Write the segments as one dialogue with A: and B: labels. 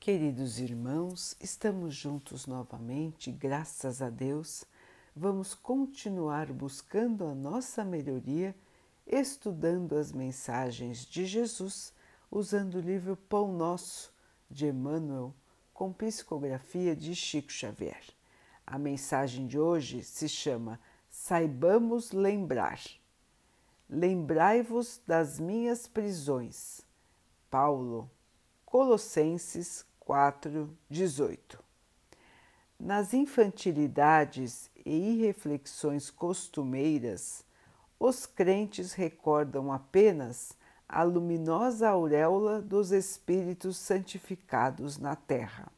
A: Queridos irmãos, estamos juntos novamente, graças a Deus. Vamos continuar buscando a nossa melhoria, estudando as mensagens de Jesus, usando o livro Pão Nosso de Emmanuel, com psicografia de Chico Xavier. A mensagem de hoje se chama Saibamos Lembrar. Lembrai-vos das minhas prisões. Paulo, Colossenses 4, 18. Nas infantilidades e irreflexões costumeiras, os crentes recordam apenas a luminosa auréola dos Espíritos santificados na terra.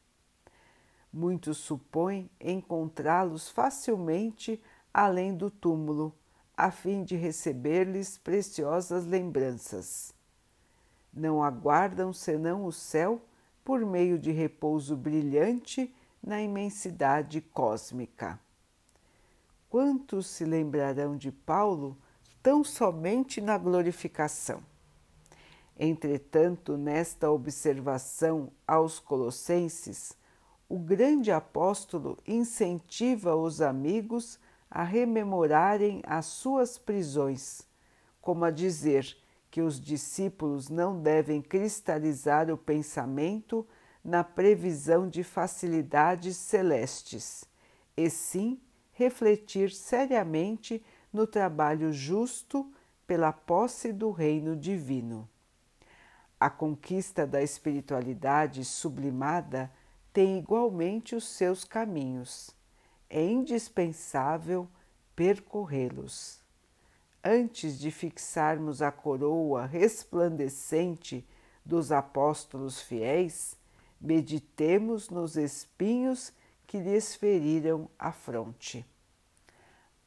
A: Muitos supõem encontrá-los facilmente além do túmulo, a fim de receber-lhes preciosas lembranças. Não aguardam senão o céu por meio de repouso brilhante na imensidade cósmica. Quantos se lembrarão de Paulo tão somente na glorificação? Entretanto, nesta observação aos Colossenses, o grande apóstolo incentiva os amigos a rememorarem as suas prisões, como a dizer que os discípulos não devem cristalizar o pensamento na previsão de facilidades celestes, e sim refletir seriamente no trabalho justo pela posse do reino divino. A conquista da espiritualidade sublimada tem igualmente os seus caminhos. É indispensável percorrê-los antes de fixarmos a coroa resplandecente dos apóstolos fiéis, meditemos nos espinhos que lhes feriram a fronte.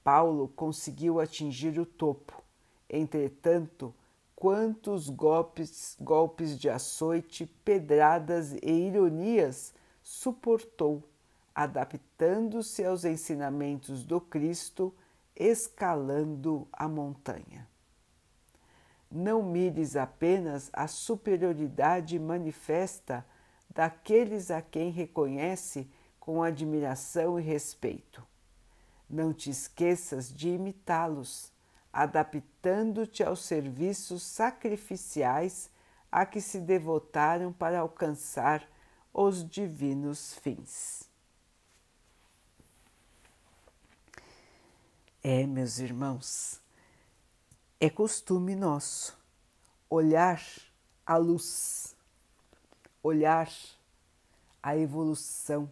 A: Paulo conseguiu atingir o topo, entretanto, quantos golpes, golpes de açoite, pedradas e ironias suportou, adaptando-se aos ensinamentos do Cristo escalando a montanha. Não mires apenas a superioridade manifesta daqueles a quem reconhece com admiração e respeito. Não te esqueças de imitá-los, adaptando-te aos serviços sacrificiais a que se devotaram para alcançar os divinos fins. É, meus irmãos, é costume nosso olhar a luz, olhar a evolução,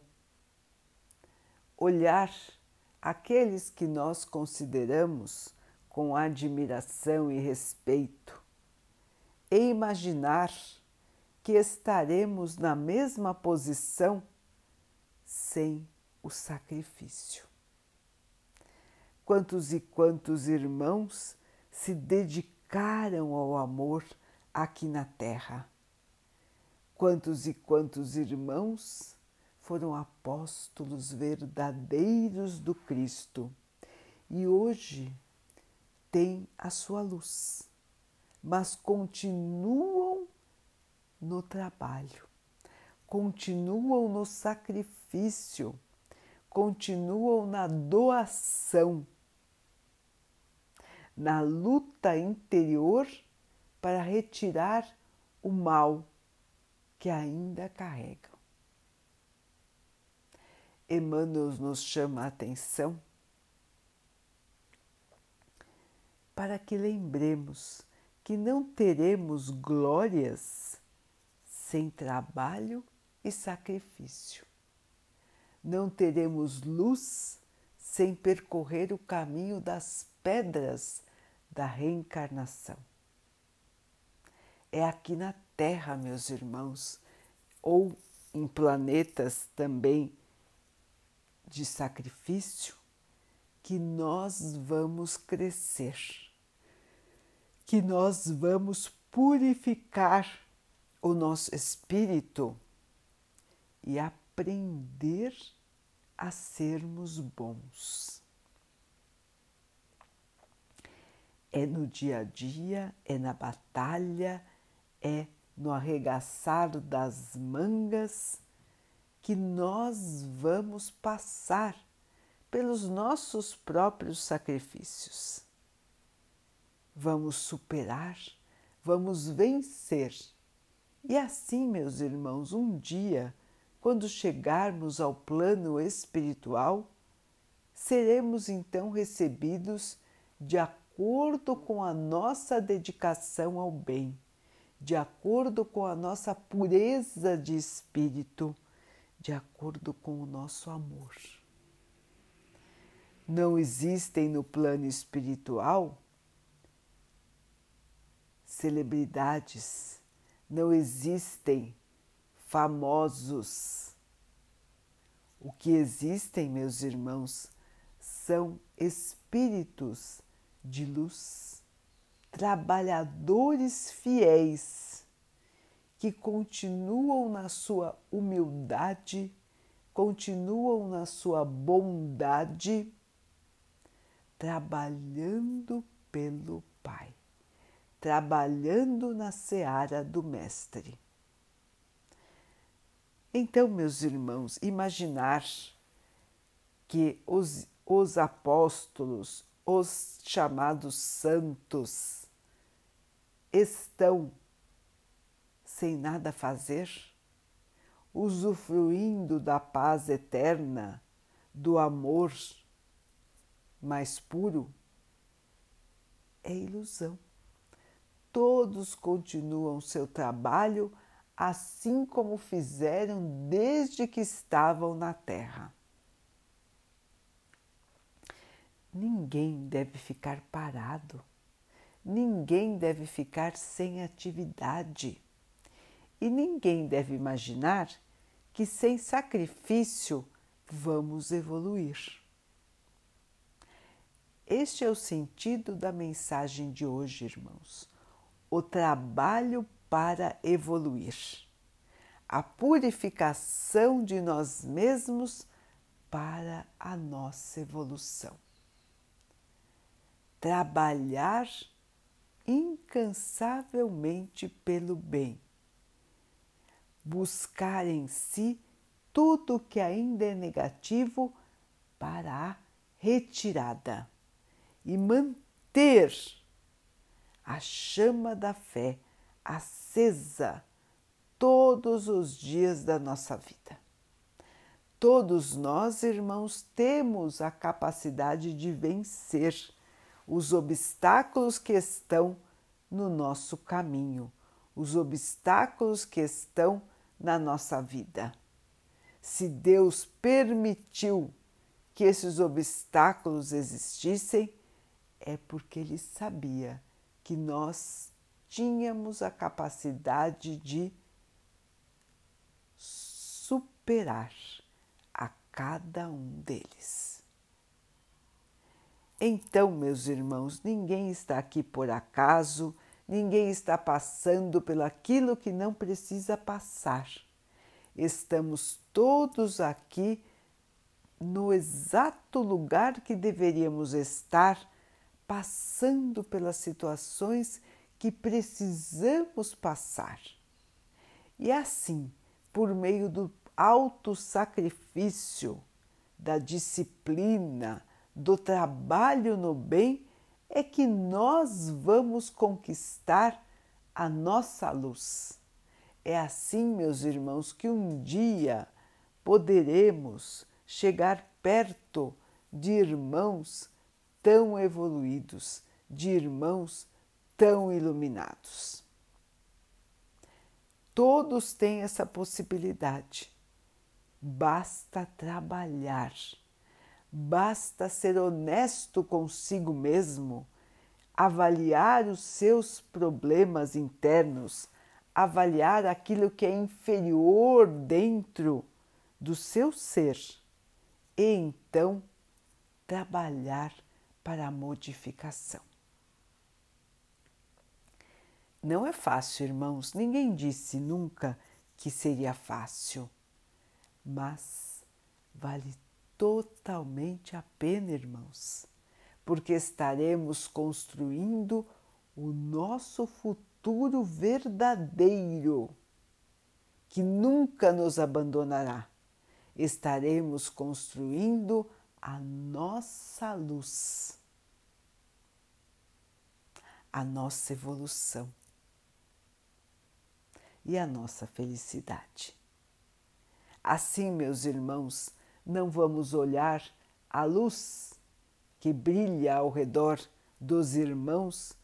A: olhar aqueles que nós consideramos com admiração e respeito e imaginar que estaremos na mesma posição sem o sacrifício quantos e quantos irmãos se dedicaram ao amor aqui na Terra. Quantos e quantos irmãos foram apóstolos verdadeiros do Cristo e hoje têm a sua luz, mas continuam no trabalho, continuam no sacrifício, continuam na doação na luta interior para retirar o mal que ainda carregam. Emmanuel nos chama a atenção para que lembremos que não teremos glórias sem trabalho e sacrifício. Não teremos luz sem percorrer o caminho das pedras da reencarnação. É aqui na Terra, meus irmãos, ou em planetas também de sacrifício, que nós vamos crescer, que nós vamos purificar o nosso espírito e aprender a sermos bons. É no dia a dia, é na batalha, é no arregaçar das mangas, que nós vamos passar pelos nossos próprios sacrifícios. Vamos superar, vamos vencer. E assim, meus irmãos, um dia, quando chegarmos ao plano espiritual, seremos então recebidos de acordo com a nossa dedicação ao bem, de acordo com a nossa pureza de espírito, de acordo com o nosso amor. Não existem no plano espiritual celebridades, não existem famosos. O que existem, meus irmãos, são espíritos de luz, trabalhadores fiéis que continuam na sua humildade, continuam na sua bondade, trabalhando pelo Pai, trabalhando na seara do Mestre. Então, meus irmãos, imaginar que os os apóstolos, os chamados santos, estão sem nada fazer, usufruindo da paz eterna, do amor mais puro, é ilusão. Todos continuam seu trabalho assim como fizeram desde que estavam na Terra. Ninguém deve ficar parado, ninguém deve ficar sem atividade e ninguém deve imaginar que sem sacrifício vamos evoluir. Este é o sentido da mensagem de hoje, irmãos. O trabalho para evoluir, a purificação de nós mesmos para a nossa evolução trabalhar incansavelmente pelo bem, buscar em si tudo que ainda é negativo para a retirada e manter a chama da fé acesa todos os dias da nossa vida. Todos nós, irmãos, temos a capacidade de vencer os obstáculos que estão no nosso caminho, os obstáculos que estão na nossa vida. Se Deus permitiu que esses obstáculos existissem, é porque Ele sabia que nós tínhamos a capacidade de superar a cada um deles. Então, meus irmãos, ninguém está aqui por acaso, ninguém está passando pelo aquilo que não precisa passar. Estamos todos aqui no exato lugar que deveríamos estar, passando pelas situações que precisamos passar. E assim, por meio do auto sacrifício, da disciplina, do trabalho no bem é que nós vamos conquistar a nossa luz. É assim, meus irmãos, que um dia poderemos chegar perto de irmãos tão evoluídos, de irmãos tão iluminados. Todos têm essa possibilidade. Basta trabalhar Basta ser honesto consigo mesmo, avaliar os seus problemas internos, avaliar aquilo que é inferior dentro do seu ser e então trabalhar para a modificação. Não é fácil, irmãos, ninguém disse nunca que seria fácil, mas vale totalmente a pena, irmãos, porque estaremos construindo o nosso futuro verdadeiro que nunca nos abandonará. Estaremos construindo a nossa luz, a nossa evolução e a nossa felicidade. Assim, meus irmãos, não vamos olhar a luz que brilha ao redor dos irmãos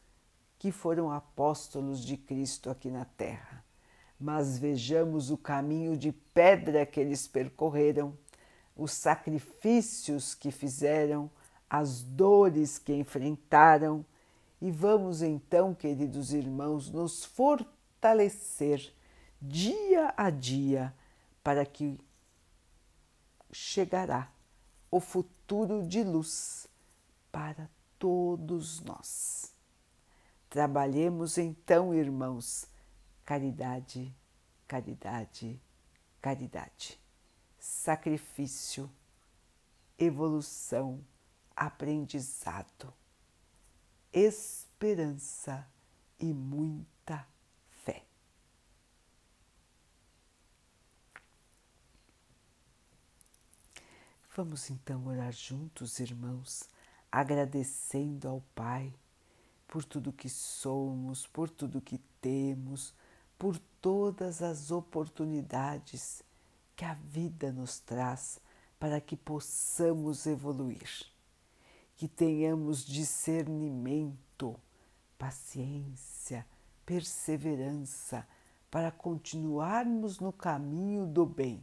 A: que foram apóstolos de Cristo aqui na Terra, mas vejamos o caminho de pedra que eles percorreram, os sacrifícios que fizeram, as dores que enfrentaram, e vamos então, queridos irmãos, nos fortalecer dia a dia para que chegará o futuro de luz para todos nós. Trabalhemos então, irmãos, caridade, caridade, caridade, sacrifício, evolução, aprendizado, esperança e muita fé. Vamos então orar juntos, irmãos agradecendo ao Pai por tudo que somos, por tudo que temos, por todas as oportunidades que a vida nos traz para que possamos evoluir, que tenhamos discernimento, paciência, perseverança para continuarmos no caminho do bem.